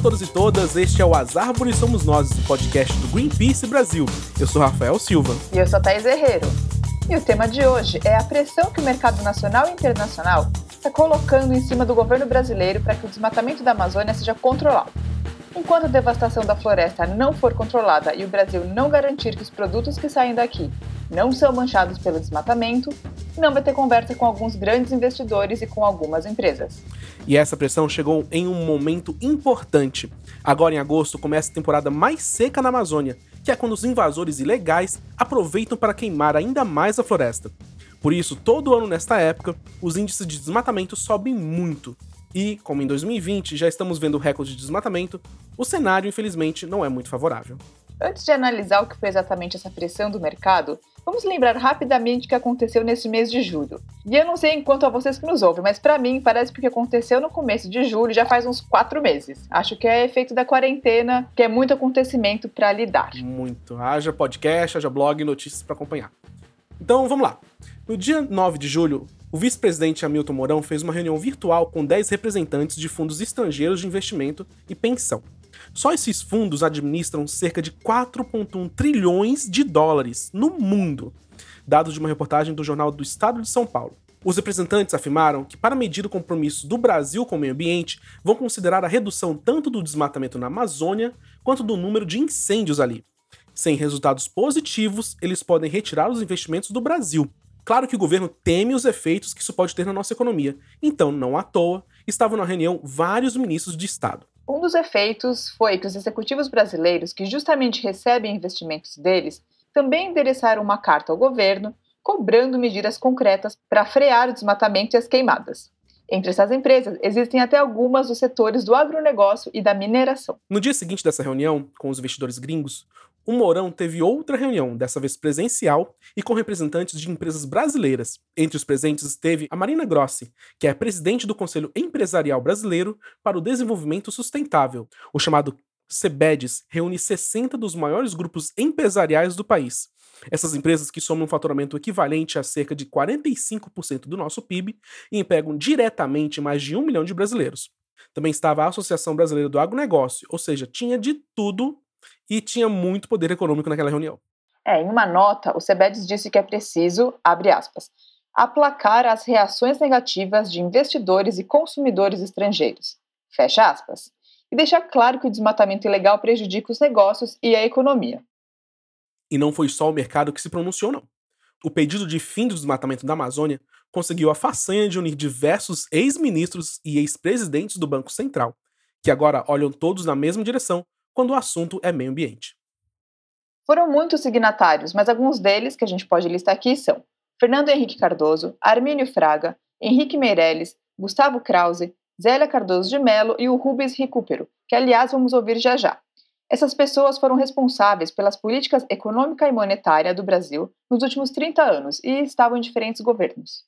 Todos e todas, este é o As Árvores Somos Nós, o podcast do Greenpeace Brasil. Eu sou Rafael Silva. E eu sou Thais Herrero. E o tema de hoje é a pressão que o mercado nacional e internacional está colocando em cima do governo brasileiro para que o desmatamento da Amazônia seja controlado. Enquanto a devastação da floresta não for controlada e o Brasil não garantir que os produtos que saem daqui não são manchados pelo desmatamento, não vai ter conversa com alguns grandes investidores e com algumas empresas. E essa pressão chegou em um momento importante. Agora, em agosto, começa a temporada mais seca na Amazônia, que é quando os invasores ilegais aproveitam para queimar ainda mais a floresta. Por isso, todo ano nesta época, os índices de desmatamento sobem muito. E, como em 2020 já estamos vendo o recorde de desmatamento, o cenário, infelizmente, não é muito favorável. Antes de analisar o que foi exatamente essa pressão do mercado, vamos lembrar rapidamente o que aconteceu nesse mês de julho. E eu não sei enquanto a vocês que nos ouvem, mas para mim parece que o que aconteceu no começo de julho já faz uns quatro meses. Acho que é efeito da quarentena, que é muito acontecimento para lidar. Muito. Haja podcast, haja blog notícias para acompanhar. Então vamos lá. No dia 9 de julho, o vice-presidente Hamilton Mourão fez uma reunião virtual com 10 representantes de fundos estrangeiros de investimento e pensão. Só esses fundos administram cerca de 4,1 trilhões de dólares no mundo, dados de uma reportagem do Jornal do Estado de São Paulo. Os representantes afirmaram que, para medir o compromisso do Brasil com o meio ambiente, vão considerar a redução tanto do desmatamento na Amazônia quanto do número de incêndios ali. Sem resultados positivos, eles podem retirar os investimentos do Brasil. Claro que o governo teme os efeitos que isso pode ter na nossa economia, então, não à toa, estavam na reunião vários ministros de Estado. Um dos efeitos foi que os executivos brasileiros, que justamente recebem investimentos deles, também endereçaram uma carta ao governo cobrando medidas concretas para frear o desmatamento e as queimadas. Entre essas empresas, existem até algumas dos setores do agronegócio e da mineração. No dia seguinte dessa reunião, com os investidores gringos, o Mourão teve outra reunião, dessa vez presencial, e com representantes de empresas brasileiras. Entre os presentes esteve a Marina Grossi, que é presidente do Conselho Empresarial Brasileiro para o Desenvolvimento Sustentável. O chamado CEBEDES reúne 60 dos maiores grupos empresariais do país. Essas empresas que somam um faturamento equivalente a cerca de 45% do nosso PIB e empregam diretamente mais de um milhão de brasileiros. Também estava a Associação Brasileira do Agronegócio, ou seja, tinha de tudo e tinha muito poder econômico naquela reunião. É, em uma nota, o Sebedes disse que é preciso, abre aspas, aplacar as reações negativas de investidores e consumidores estrangeiros, fecha aspas, e deixar claro que o desmatamento ilegal prejudica os negócios e a economia. E não foi só o mercado que se pronunciou, não. O pedido de fim do desmatamento da Amazônia conseguiu a façanha de unir diversos ex-ministros e ex-presidentes do Banco Central, que agora olham todos na mesma direção quando o assunto é meio ambiente. Foram muitos signatários, mas alguns deles que a gente pode listar aqui são Fernando Henrique Cardoso, Armínio Fraga, Henrique Meirelles, Gustavo Krause, Zélia Cardoso de Mello e o Rubens Recupero, que aliás vamos ouvir já já. Essas pessoas foram responsáveis pelas políticas econômica e monetária do Brasil nos últimos 30 anos e estavam em diferentes governos.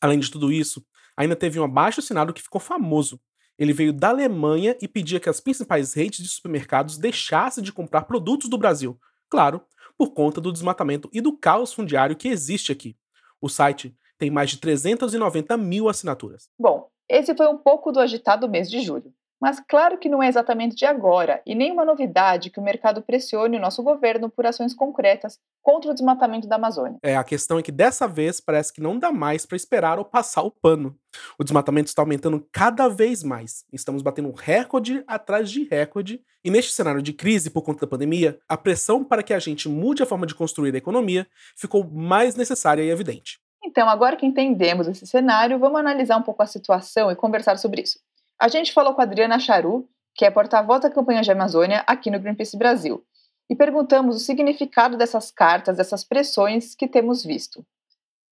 Além de tudo isso, ainda teve um abaixo assinado que ficou famoso, ele veio da Alemanha e pedia que as principais redes de supermercados deixassem de comprar produtos do Brasil. Claro, por conta do desmatamento e do caos fundiário que existe aqui. O site tem mais de 390 mil assinaturas. Bom, esse foi um pouco do agitado mês de julho. Mas claro que não é exatamente de agora e nenhuma novidade que o mercado pressione o nosso governo por ações concretas contra o desmatamento da Amazônia. É, a questão é que dessa vez parece que não dá mais para esperar ou passar o pano. O desmatamento está aumentando cada vez mais. Estamos batendo recorde atrás de recorde. E neste cenário de crise por conta da pandemia, a pressão para que a gente mude a forma de construir a economia ficou mais necessária e evidente. Então, agora que entendemos esse cenário, vamos analisar um pouco a situação e conversar sobre isso. A gente falou com a Adriana Charu, que é porta-voz da campanha de Amazônia aqui no Greenpeace Brasil, e perguntamos o significado dessas cartas, dessas pressões que temos visto.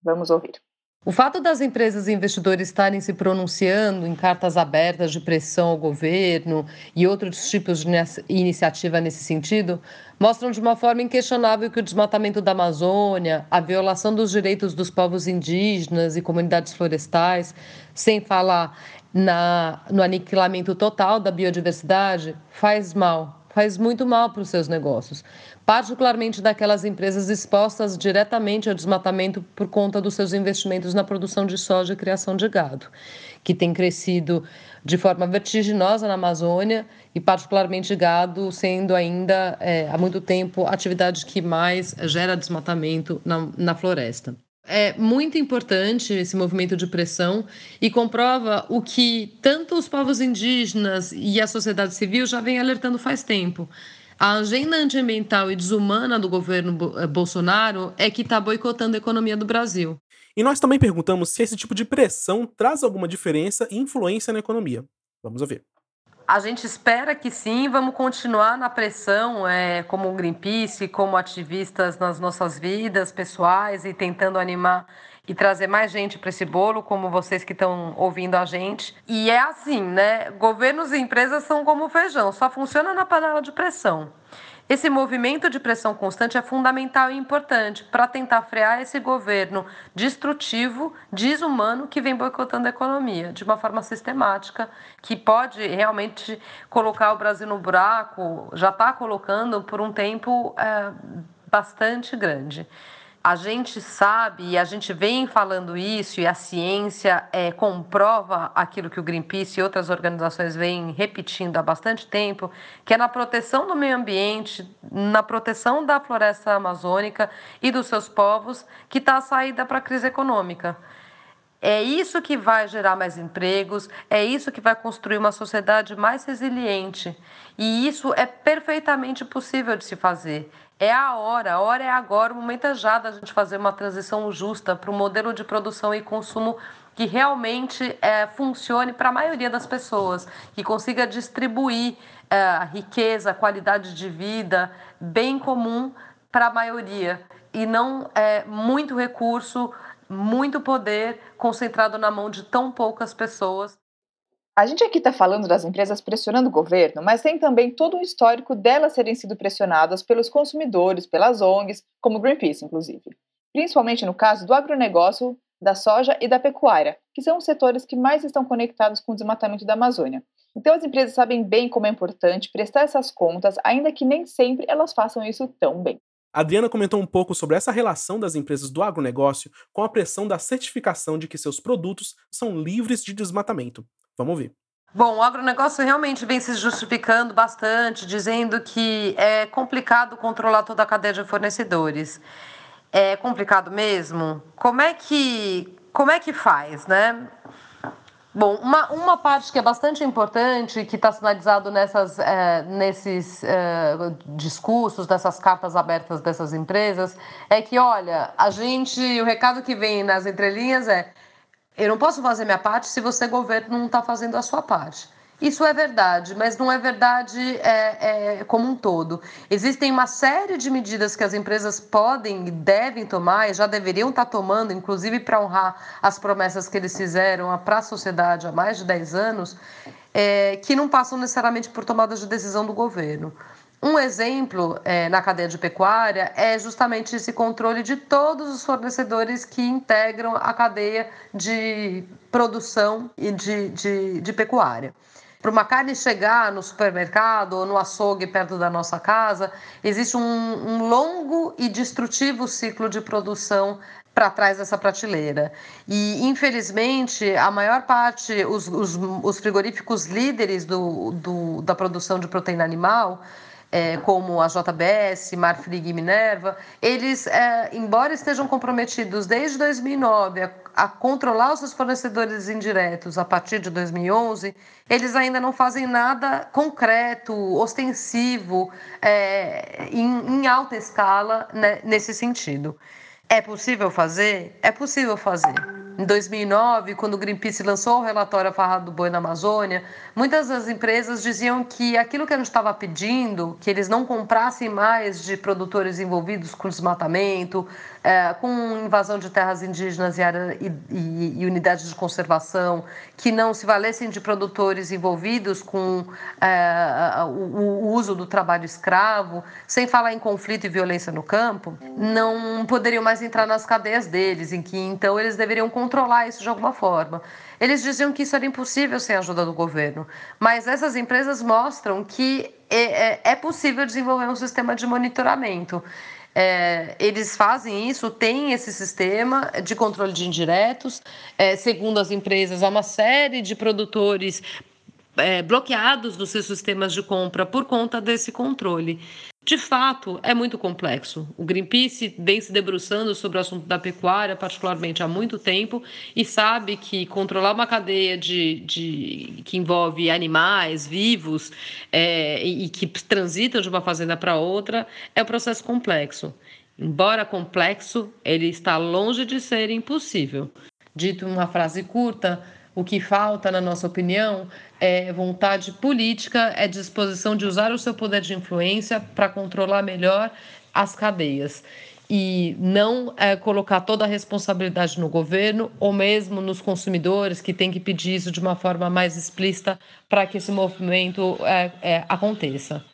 Vamos ouvir. O fato das empresas e investidores estarem se pronunciando em cartas abertas de pressão ao governo e outros tipos de iniciativa nesse sentido mostram de uma forma inquestionável que o desmatamento da Amazônia, a violação dos direitos dos povos indígenas e comunidades florestais, sem falar na, no aniquilamento total da biodiversidade, faz mal, faz muito mal para os seus negócios particularmente daquelas empresas expostas diretamente ao desmatamento por conta dos seus investimentos na produção de soja e criação de gado, que tem crescido de forma vertiginosa na Amazônia e particularmente gado sendo ainda é, há muito tempo a atividade que mais gera desmatamento na, na floresta. É muito importante esse movimento de pressão e comprova o que tanto os povos indígenas e a sociedade civil já vem alertando faz tempo a agenda antiambiental e desumana do governo eh, Bolsonaro é que está boicotando a economia do Brasil. E nós também perguntamos se esse tipo de pressão traz alguma diferença e influência na economia. Vamos ouvir. A gente espera que sim, vamos continuar na pressão, é, como Greenpeace, como ativistas nas nossas vidas pessoais e tentando animar e trazer mais gente para esse bolo, como vocês que estão ouvindo a gente. E é assim, né? Governos e empresas são como feijão, só funciona na panela de pressão. Esse movimento de pressão constante é fundamental e importante para tentar frear esse governo destrutivo, desumano, que vem boicotando a economia de uma forma sistemática, que pode realmente colocar o Brasil no buraco, já está colocando por um tempo é, bastante grande a gente sabe e a gente vem falando isso e a ciência é, comprova aquilo que o Greenpeace e outras organizações vêm repetindo há bastante tempo, que é na proteção do meio ambiente, na proteção da floresta amazônica e dos seus povos que está a saída para a crise econômica. É isso que vai gerar mais empregos, é isso que vai construir uma sociedade mais resiliente. E isso é perfeitamente possível de se fazer. É a hora, a hora é agora, o momento é já da gente fazer uma transição justa para um modelo de produção e consumo que realmente é, funcione para a maioria das pessoas, que consiga distribuir é, riqueza, qualidade de vida, bem comum para a maioria e não é, muito recurso, muito poder concentrado na mão de tão poucas pessoas. A gente aqui está falando das empresas pressionando o governo, mas tem também todo um histórico delas terem sido pressionadas pelos consumidores, pelas ONGs, como Greenpeace, inclusive. Principalmente no caso do agronegócio, da soja e da pecuária, que são os setores que mais estão conectados com o desmatamento da Amazônia. Então as empresas sabem bem como é importante prestar essas contas, ainda que nem sempre elas façam isso tão bem. Adriana comentou um pouco sobre essa relação das empresas do agronegócio com a pressão da certificação de que seus produtos são livres de desmatamento. Vamos ouvir. Bom, o agronegócio realmente vem se justificando bastante, dizendo que é complicado controlar toda a cadeia de fornecedores. É complicado mesmo? Como é que, como é que faz, né? Bom, uma, uma parte que é bastante importante, que está sinalizado nessas, é, nesses é, discursos, dessas cartas abertas dessas empresas, é que, olha, a gente, o recado que vem nas entrelinhas é eu não posso fazer minha parte se você, governo, não está fazendo a sua parte. Isso é verdade, mas não é verdade é, é, como um todo. Existem uma série de medidas que as empresas podem e devem tomar, e já deveriam estar tomando, inclusive para honrar as promessas que eles fizeram para a sociedade há mais de 10 anos, é, que não passam necessariamente por tomadas de decisão do governo. Um exemplo é, na cadeia de pecuária é justamente esse controle de todos os fornecedores que integram a cadeia de produção e de, de, de pecuária. Para uma carne chegar no supermercado ou no açougue perto da nossa casa, existe um, um longo e destrutivo ciclo de produção para trás dessa prateleira. E, infelizmente, a maior parte, os, os, os frigoríficos líderes do, do, da produção de proteína animal, é, como a JBS, Marfrig e Minerva, eles, é, embora estejam comprometidos desde 2009 a, a, controlar os seus fornecedores indiretos a partir de 2011, eles ainda não fazem nada concreto, ostensivo, é, em, em, alta escala né, nesse sentido. É possível fazer? É possível fazer em 2009, quando o Greenpeace lançou o relatório A Farra do Boi na Amazônia, muitas das empresas diziam que aquilo que a gente estava pedindo, que eles não comprassem mais de produtores envolvidos com desmatamento, é, com invasão de terras indígenas e, e, e, unidades de conservação, que não se valessem de produtores envolvidos com é, o, o uso do trabalho escravo, sem falar em conflito e violência no campo, não poderiam mais entrar nas cadeias deles, em que então eles deveriam controlar isso de alguma forma. Eles diziam que isso era impossível sem a ajuda do governo, mas essas empresas mostram que é, é, é possível desenvolver um sistema de monitoramento. É, eles fazem isso, têm esse sistema de controle de indiretos. É, segundo as empresas, há uma série de produtores é, bloqueados dos seus sistemas de compra por conta desse controle. De fato, é muito complexo. O Greenpeace vem se debruçando sobre o assunto da pecuária, particularmente há muito tempo, e sabe que controlar uma cadeia de, de que envolve animais vivos é, e, que transitam de uma fazenda para outra é um processo complexo. Embora complexo, ele está longe de ser impossível. Dito em uma frase curta, o que falta, na nossa opinião, é vontade política, é disposição de usar o seu poder de influência para controlar melhor as cadeias e não é, colocar toda a responsabilidade no governo ou mesmo nos consumidores que têm que pedir isso de uma forma mais explícita para que esse movimento é, é, aconteça.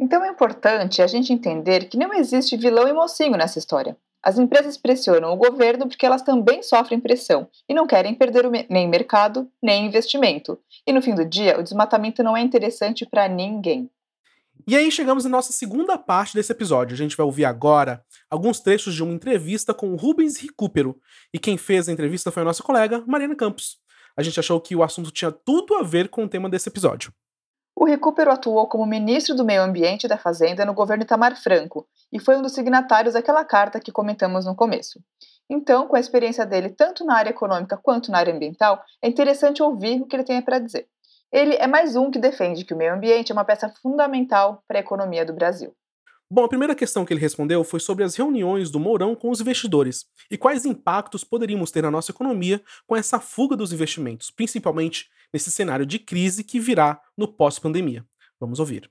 Então é importante a gente entender que não existe vilão e mocinho nessa história. As empresas pressionam o governo porque elas também sofrem pressão e não querem perder nem mercado, nem investimento. E no fim do dia, o desmatamento não é interessante para ninguém. E aí chegamos na nossa segunda parte desse episódio. A gente vai ouvir agora alguns trechos de uma entrevista com o Rubens Recupero. E quem fez a entrevista foi a nossa colega Mariana Campos. A gente achou que o assunto tinha tudo a ver com o tema desse episódio. O Recupero atuou como ministro do Meio Ambiente e da Fazenda no governo Itamar Franco e foi um dos signatários daquela carta que comentamos no começo. Então, com a experiência dele tanto na área econômica quanto na área ambiental, é interessante ouvir o que ele tem para dizer. Ele é mais um que defende que o meio ambiente é uma peça fundamental para a economia do Brasil. Bom, a primeira questão que ele respondeu foi sobre as reuniões do Mourão com os investidores e quais impactos poderíamos ter na nossa economia com essa fuga dos investimentos, principalmente nesse cenário de crise que virá no pós-pandemia. Vamos ouvir.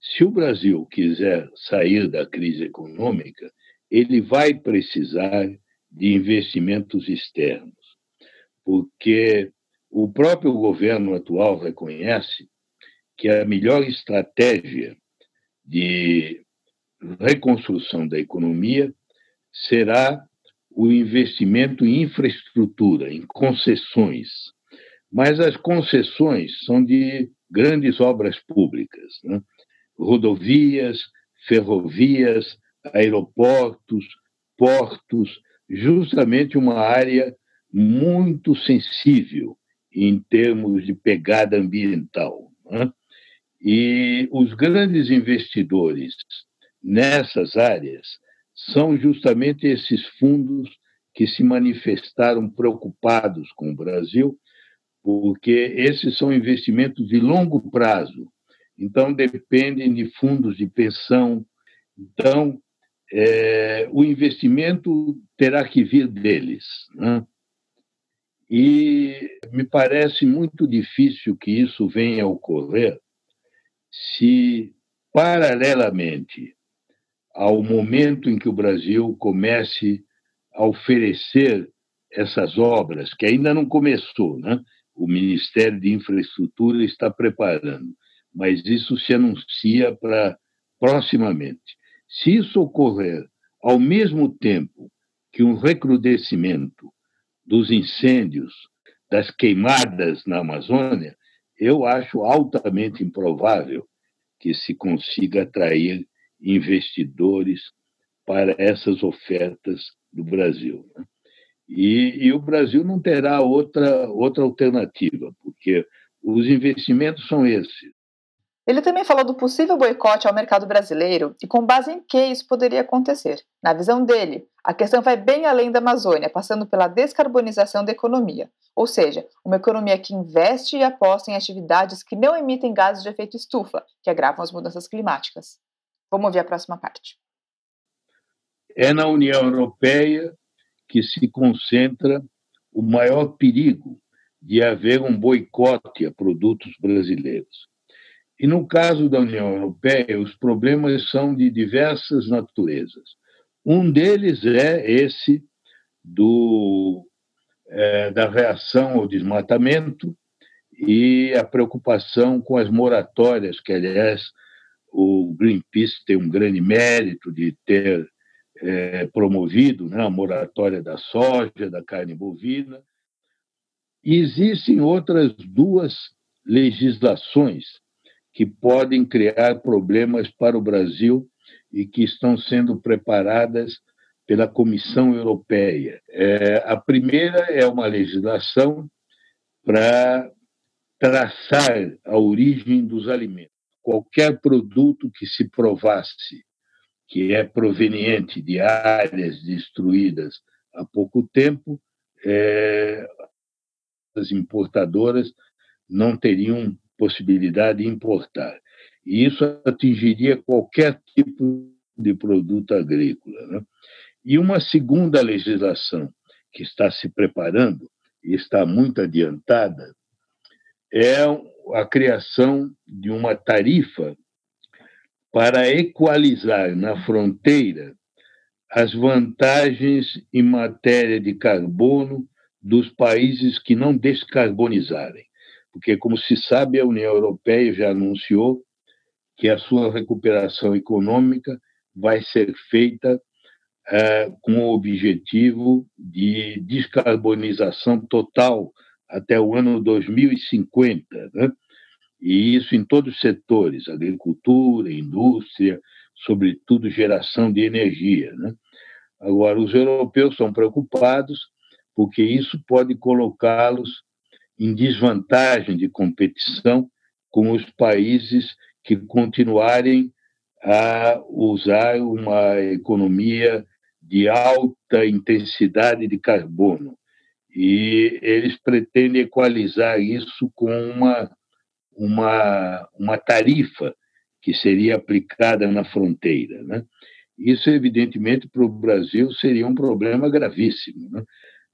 Se o Brasil quiser sair da crise econômica, ele vai precisar de investimentos externos, porque o próprio governo atual reconhece que a melhor estratégia de reconstrução da economia será o investimento em infraestrutura, em concessões. Mas as concessões são de grandes obras públicas, né? rodovias, ferrovias, aeroportos, portos, justamente uma área muito sensível em termos de pegada ambiental. Né? E os grandes investidores nessas áreas são justamente esses fundos que se manifestaram preocupados com o Brasil, porque esses são investimentos de longo prazo, então dependem de fundos de pensão. Então, é, o investimento terá que vir deles. Né? E me parece muito difícil que isso venha a ocorrer se, paralelamente, ao momento em que o Brasil comece a oferecer essas obras, que ainda não começou, né? O Ministério de Infraestrutura está preparando, mas isso se anuncia para proximamente. Se isso ocorrer ao mesmo tempo que um recrudescimento dos incêndios, das queimadas na Amazônia, eu acho altamente improvável que se consiga atrair investidores para essas ofertas do Brasil. Né? E, e, o Brasil não terá outra, outra alternativa, porque os investimentos são esses. Ele também falou do possível boicote ao mercado brasileiro e com base em que isso poderia acontecer. Na visão dele, a questão vai bem além da Amazônia, passando pela descarbonização da economia, ou seja, uma economia que investe e aposta em atividades que não emitem gases de efeito estufa, que agravam as mudanças climáticas. Vamos ouvir a próxima parte. É na União Europeia que se concentra o maior perigo de haver um boicote a produtos brasileiros. E no caso da União Europeia, os problemas são de diversas naturezas. Um deles é esse do, é, da reação ao desmatamento e a preocupação com as moratórias, que, aliás, o Greenpeace tem um grande mérito de ter é, promovido né, a moratória da soja, da carne bovina. Existem outras duas legislações que podem criar problemas para o Brasil e que estão sendo preparadas pela Comissão Europeia. É, a primeira é uma legislação para traçar a origem dos alimentos. Qualquer produto que se provasse que é proveniente de áreas destruídas há pouco tempo, é, as importadoras não teriam possibilidade de importar. E isso atingiria qualquer tipo de produto agrícola. Né? E uma segunda legislação que está se preparando e está muito adiantada é a criação de uma tarifa para equalizar na fronteira as vantagens em matéria de carbono dos países que não descarbonizarem. Porque, como se sabe, a União Europeia já anunciou que a sua recuperação econômica vai ser feita é, com o objetivo de descarbonização total até o ano 2050. Né? E isso em todos os setores, agricultura, indústria, sobretudo geração de energia. Né? Agora, os europeus são preocupados porque isso pode colocá-los em desvantagem de competição com os países que continuarem a usar uma economia de alta intensidade de carbono. E eles pretendem equalizar isso com uma uma, uma tarifa que seria aplicada na fronteira. Né? Isso, evidentemente, para o Brasil seria um problema gravíssimo. Né?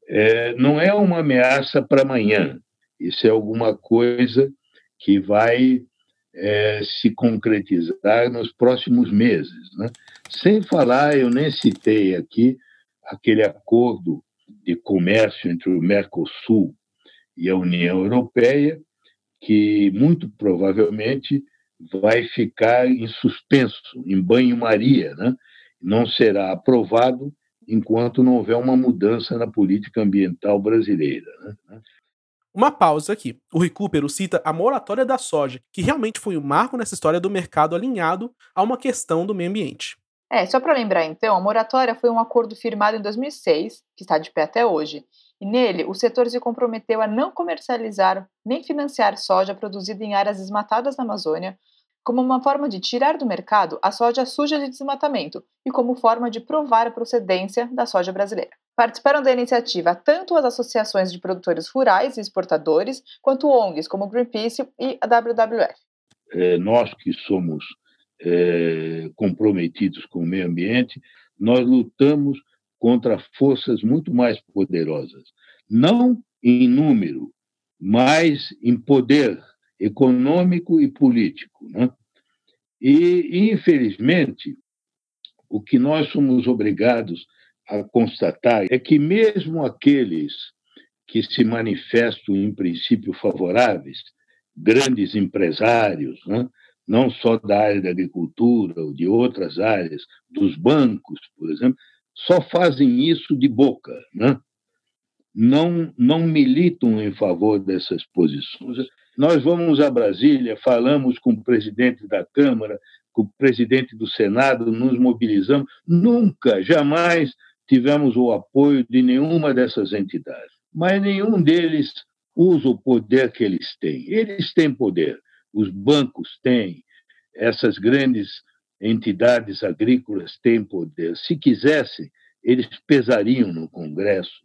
É, não é uma ameaça para amanhã, isso é alguma coisa que vai é, se concretizar nos próximos meses. Né? Sem falar, eu nem citei aqui aquele acordo de comércio entre o Mercosul e a União Europeia, que muito provavelmente vai ficar em suspenso, em banho-maria, né? não será aprovado enquanto não houver uma mudança na política ambiental brasileira. Né? Uma pausa aqui. O Recupero cita a moratória da soja, que realmente foi um marco nessa história do mercado alinhado a uma questão do meio ambiente. É, só para lembrar então, a moratória foi um acordo firmado em 2006, que está de pé até hoje, e nele o setor se comprometeu a não comercializar nem financiar soja produzida em áreas desmatadas na Amazônia, como uma forma de tirar do mercado a soja suja de desmatamento e como forma de provar a procedência da soja brasileira. Participaram da iniciativa tanto as associações de produtores rurais e exportadores, quanto ONGs como Greenpeace e a WWF. É, nós que somos é, comprometidos com o meio ambiente, nós lutamos contra forças muito mais poderosas, não em número, mas em poder econômico e político. Né? E, infelizmente, o que nós somos obrigados a constatar é que, mesmo aqueles que se manifestam em princípio favoráveis, grandes empresários, né? não só da área da agricultura ou de outras áreas, dos bancos, por exemplo, só fazem isso de boca, né? não, não militam em favor dessas posições. Nós vamos a Brasília, falamos com o presidente da Câmara, com o presidente do Senado, nos mobilizamos. Nunca, jamais tivemos o apoio de nenhuma dessas entidades. Mas nenhum deles usa o poder que eles têm. Eles têm poder, os bancos têm, essas grandes entidades agrícolas têm poder. Se quisessem, eles pesariam no Congresso,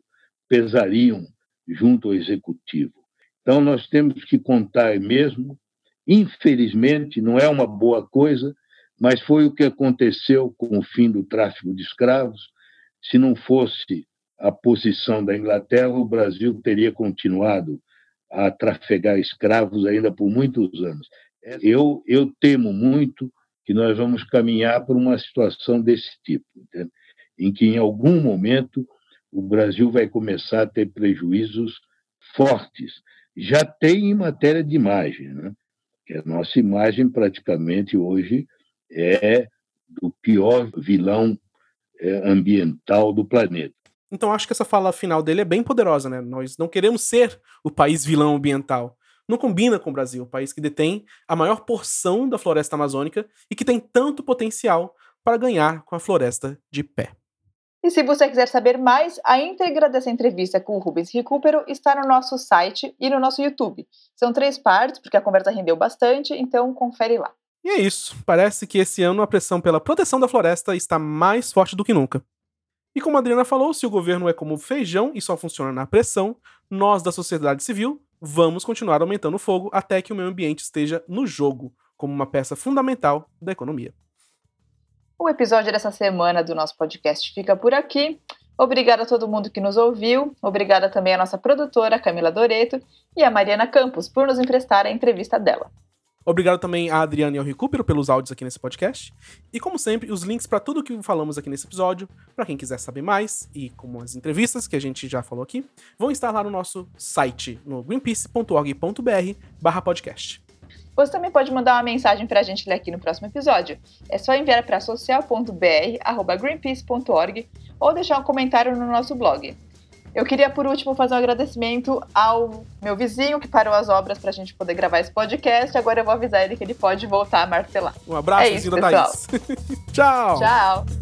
pesariam junto ao Executivo. Então, nós temos que contar mesmo. Infelizmente, não é uma boa coisa, mas foi o que aconteceu com o fim do tráfico de escravos. Se não fosse a posição da Inglaterra, o Brasil teria continuado a trafegar escravos ainda por muitos anos. Eu, eu temo muito que nós vamos caminhar por uma situação desse tipo, entende? em que, em algum momento, o Brasil vai começar a ter prejuízos fortes. Já tem em matéria de imagem, né? que a nossa imagem praticamente hoje é do pior vilão é, ambiental do planeta. Então acho que essa fala final dele é bem poderosa, né? Nós não queremos ser o país vilão ambiental. Não combina com o Brasil, o país que detém a maior porção da floresta amazônica e que tem tanto potencial para ganhar com a floresta de pé. E se você quiser saber mais, a íntegra dessa entrevista com o Rubens Recupero está no nosso site e no nosso YouTube. São três partes, porque a conversa rendeu bastante, então confere lá. E é isso. Parece que esse ano a pressão pela proteção da floresta está mais forte do que nunca. E como a Adriana falou, se o governo é como feijão e só funciona na pressão, nós da sociedade civil vamos continuar aumentando o fogo até que o meio ambiente esteja no jogo, como uma peça fundamental da economia. O episódio dessa semana do nosso podcast fica por aqui. Obrigada a todo mundo que nos ouviu. Obrigada também à nossa produtora, Camila Doreto, e a Mariana Campos por nos emprestar a entrevista dela. Obrigado também a Adriana e ao Recupero pelos áudios aqui nesse podcast. E como sempre, os links para tudo que falamos aqui nesse episódio, para quem quiser saber mais, e como as entrevistas que a gente já falou aqui, vão estar lá no nosso site, no greenpeace.org.br/podcast. Você também pode mandar uma mensagem para a gente ler aqui no próximo episódio. É só enviar para social.br@greenpeace.org ou deixar um comentário no nosso blog. Eu queria, por último, fazer um agradecimento ao meu vizinho que parou as obras para a gente poder gravar esse podcast. Agora eu vou avisar ele que ele pode voltar a martelar. Um abraço, é isso, Thaís. Tchau! Tchau!